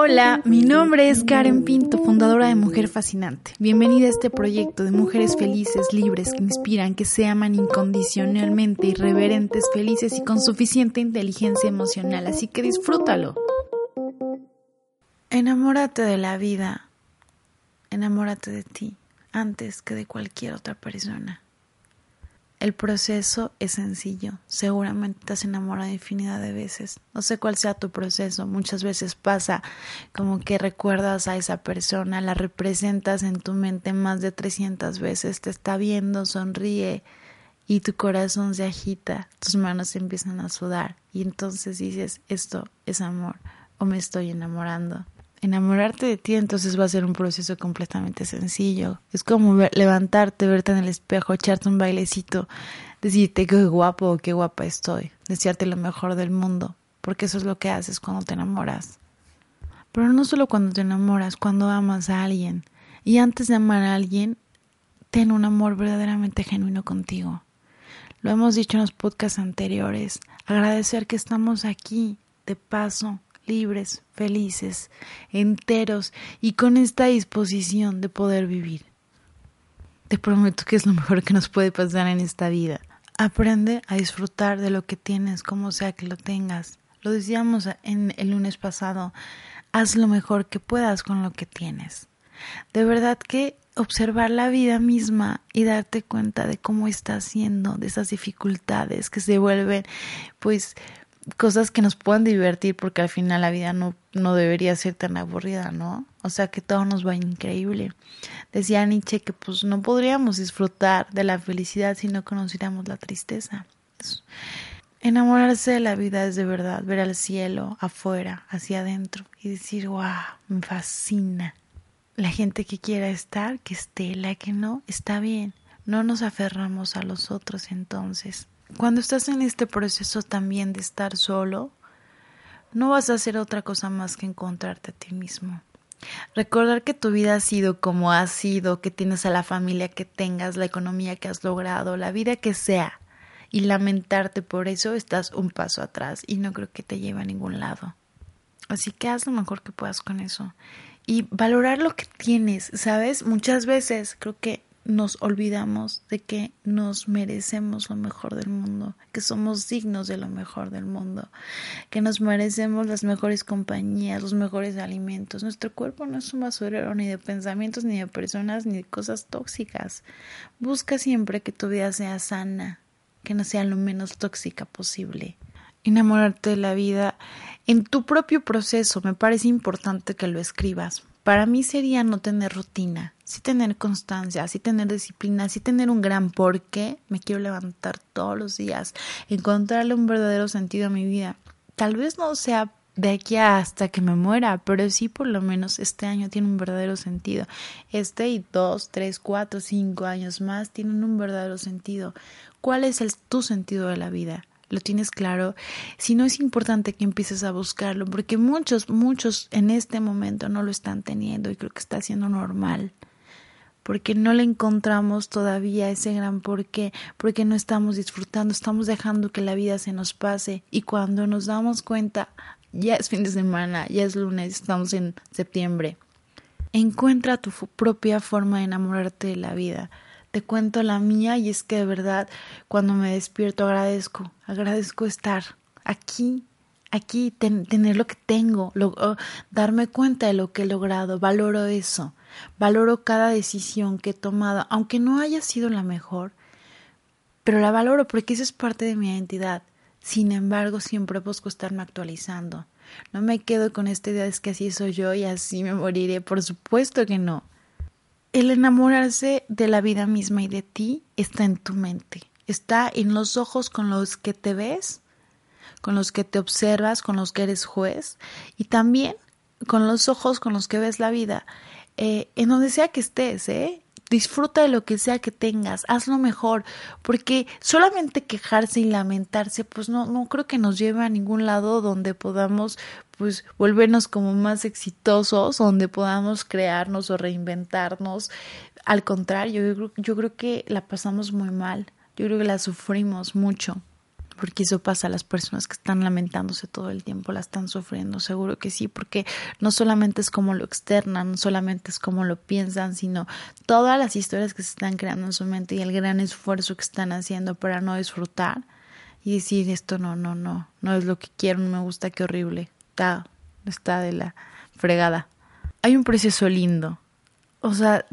Hola, mi nombre es Karen Pinto, fundadora de Mujer Fascinante. Bienvenida a este proyecto de mujeres felices, libres, que inspiran, que se aman incondicionalmente, irreverentes, felices y con suficiente inteligencia emocional, así que disfrútalo. Enamórate de la vida, enamórate de ti, antes que de cualquier otra persona. El proceso es sencillo. Seguramente te has enamorado infinidad de veces. No sé cuál sea tu proceso. Muchas veces pasa como que recuerdas a esa persona, la representas en tu mente más de 300 veces, te está viendo, sonríe y tu corazón se agita, tus manos empiezan a sudar y entonces dices, esto es amor o me estoy enamorando enamorarte de ti entonces va a ser un proceso completamente sencillo. Es como levantarte, verte en el espejo, echarte un bailecito, decirte qué guapo o qué guapa estoy, desearte lo mejor del mundo, porque eso es lo que haces cuando te enamoras. Pero no solo cuando te enamoras, cuando amas a alguien. Y antes de amar a alguien, ten un amor verdaderamente genuino contigo. Lo hemos dicho en los podcasts anteriores, agradecer que estamos aquí, de paso, libres, felices, enteros y con esta disposición de poder vivir. Te prometo que es lo mejor que nos puede pasar en esta vida. Aprende a disfrutar de lo que tienes, como sea que lo tengas. Lo decíamos en el lunes pasado, haz lo mejor que puedas con lo que tienes. De verdad que observar la vida misma y darte cuenta de cómo estás haciendo, de esas dificultades que se vuelven pues cosas que nos puedan divertir porque al final la vida no, no debería ser tan aburrida, ¿no? O sea, que todo nos va increíble. Decía Nietzsche que pues no podríamos disfrutar de la felicidad si no conociéramos la tristeza. enamorarse de la vida es de verdad ver al cielo afuera, hacia adentro y decir, wow, me fascina. La gente que quiera estar, que esté, la que no, está bien. No nos aferramos a los otros entonces. Cuando estás en este proceso también de estar solo, no vas a hacer otra cosa más que encontrarte a ti mismo. Recordar que tu vida ha sido como ha sido, que tienes a la familia que tengas, la economía que has logrado, la vida que sea, y lamentarte por eso estás un paso atrás y no creo que te lleve a ningún lado. Así que haz lo mejor que puedas con eso. Y valorar lo que tienes, ¿sabes? Muchas veces creo que nos olvidamos de que nos merecemos lo mejor del mundo, que somos dignos de lo mejor del mundo, que nos merecemos las mejores compañías, los mejores alimentos. Nuestro cuerpo no es un basurero ni de pensamientos, ni de personas, ni de cosas tóxicas. Busca siempre que tu vida sea sana, que no sea lo menos tóxica posible. Enamorarte de la vida en tu propio proceso, me parece importante que lo escribas. Para mí sería no tener rutina, sí tener constancia, sí tener disciplina, sí tener un gran porqué. Me quiero levantar todos los días, encontrarle un verdadero sentido a mi vida. Tal vez no sea de aquí hasta que me muera, pero sí por lo menos este año tiene un verdadero sentido. Este y dos, tres, cuatro, cinco años más tienen un verdadero sentido. ¿Cuál es el, tu sentido de la vida? lo tienes claro, si no es importante que empieces a buscarlo, porque muchos, muchos en este momento no lo están teniendo y creo que está siendo normal, porque no le encontramos todavía ese gran porqué, porque no estamos disfrutando, estamos dejando que la vida se nos pase y cuando nos damos cuenta, ya es fin de semana, ya es lunes, estamos en septiembre. Encuentra tu propia forma de enamorarte de la vida te cuento la mía y es que de verdad cuando me despierto agradezco, agradezco estar aquí, aquí, tener lo que tengo, oh, darme cuenta de lo que he logrado, valoro eso, valoro cada decisión que he tomado, aunque no haya sido la mejor, pero la valoro porque eso es parte de mi identidad. Sin embargo, siempre busco estarme actualizando. No me quedo con esta idea de que así soy yo y así me moriré. Por supuesto que no. El enamorarse de la vida misma y de ti está en tu mente. está en los ojos con los que te ves, con los que te observas, con los que eres juez y también con los ojos con los que ves la vida, eh, en donde sea que estés, ¿eh? Disfruta de lo que sea que tengas, hazlo mejor, porque solamente quejarse y lamentarse, pues no, no creo que nos lleve a ningún lado donde podamos, pues, volvernos como más exitosos, donde podamos crearnos o reinventarnos. Al contrario, yo, yo creo que la pasamos muy mal, yo creo que la sufrimos mucho porque eso pasa a las personas que están lamentándose todo el tiempo, la están sufriendo, seguro que sí, porque no solamente es como lo externan, no solamente es como lo piensan, sino todas las historias que se están creando en su mente y el gran esfuerzo que están haciendo para no disfrutar y decir esto no, no, no, no es lo que quiero, no me gusta, qué horrible, está, está de la fregada. Hay un proceso lindo, o sea,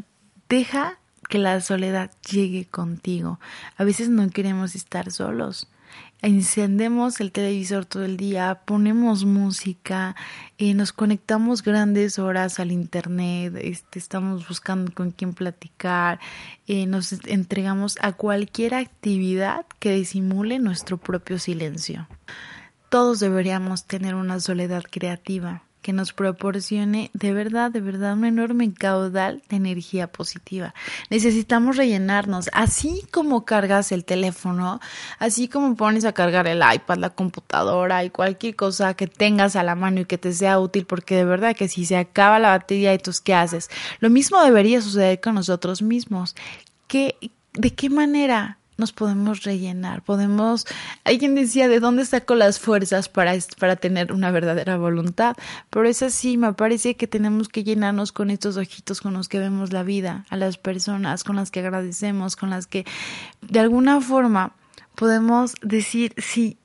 deja que la soledad llegue contigo. A veces no queremos estar solos encendemos el televisor todo el día, ponemos música, eh, nos conectamos grandes horas al internet, este, estamos buscando con quién platicar, eh, nos entregamos a cualquier actividad que disimule nuestro propio silencio. Todos deberíamos tener una soledad creativa que nos proporcione de verdad, de verdad un enorme caudal de energía positiva. Necesitamos rellenarnos, así como cargas el teléfono, así como pones a cargar el iPad, la computadora y cualquier cosa que tengas a la mano y que te sea útil, porque de verdad que si se acaba la batería y tú qué haces, lo mismo debería suceder con nosotros mismos. ¿Qué, ¿De qué manera nos podemos rellenar, podemos, alguien decía, ¿de dónde saco las fuerzas para, para tener una verdadera voluntad? Pero es así, me parece que tenemos que llenarnos con estos ojitos con los que vemos la vida, a las personas con las que agradecemos, con las que de alguna forma podemos decir, sí,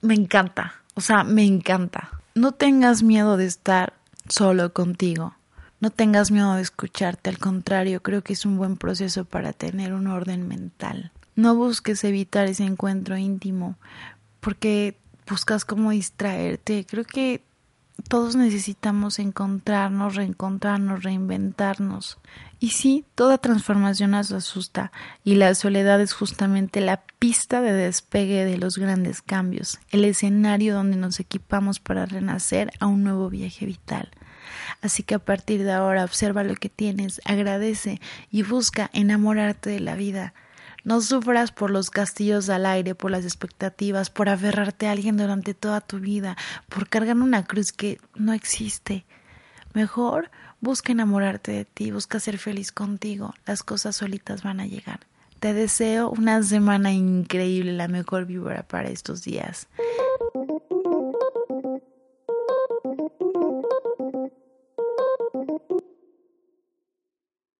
me encanta, o sea, me encanta. No tengas miedo de estar solo contigo. No tengas miedo de escucharte, al contrario, creo que es un buen proceso para tener un orden mental. No busques evitar ese encuentro íntimo porque buscas cómo distraerte. Creo que todos necesitamos encontrarnos, reencontrarnos, reinventarnos. Y sí, toda transformación nos asusta y la soledad es justamente la pista de despegue de los grandes cambios, el escenario donde nos equipamos para renacer a un nuevo viaje vital. Así que a partir de ahora observa lo que tienes, agradece y busca enamorarte de la vida. No sufras por los castillos al aire, por las expectativas, por aferrarte a alguien durante toda tu vida, por cargar una cruz que no existe. Mejor busca enamorarte de ti, busca ser feliz contigo. Las cosas solitas van a llegar. Te deseo una semana increíble, la mejor víbora para estos días.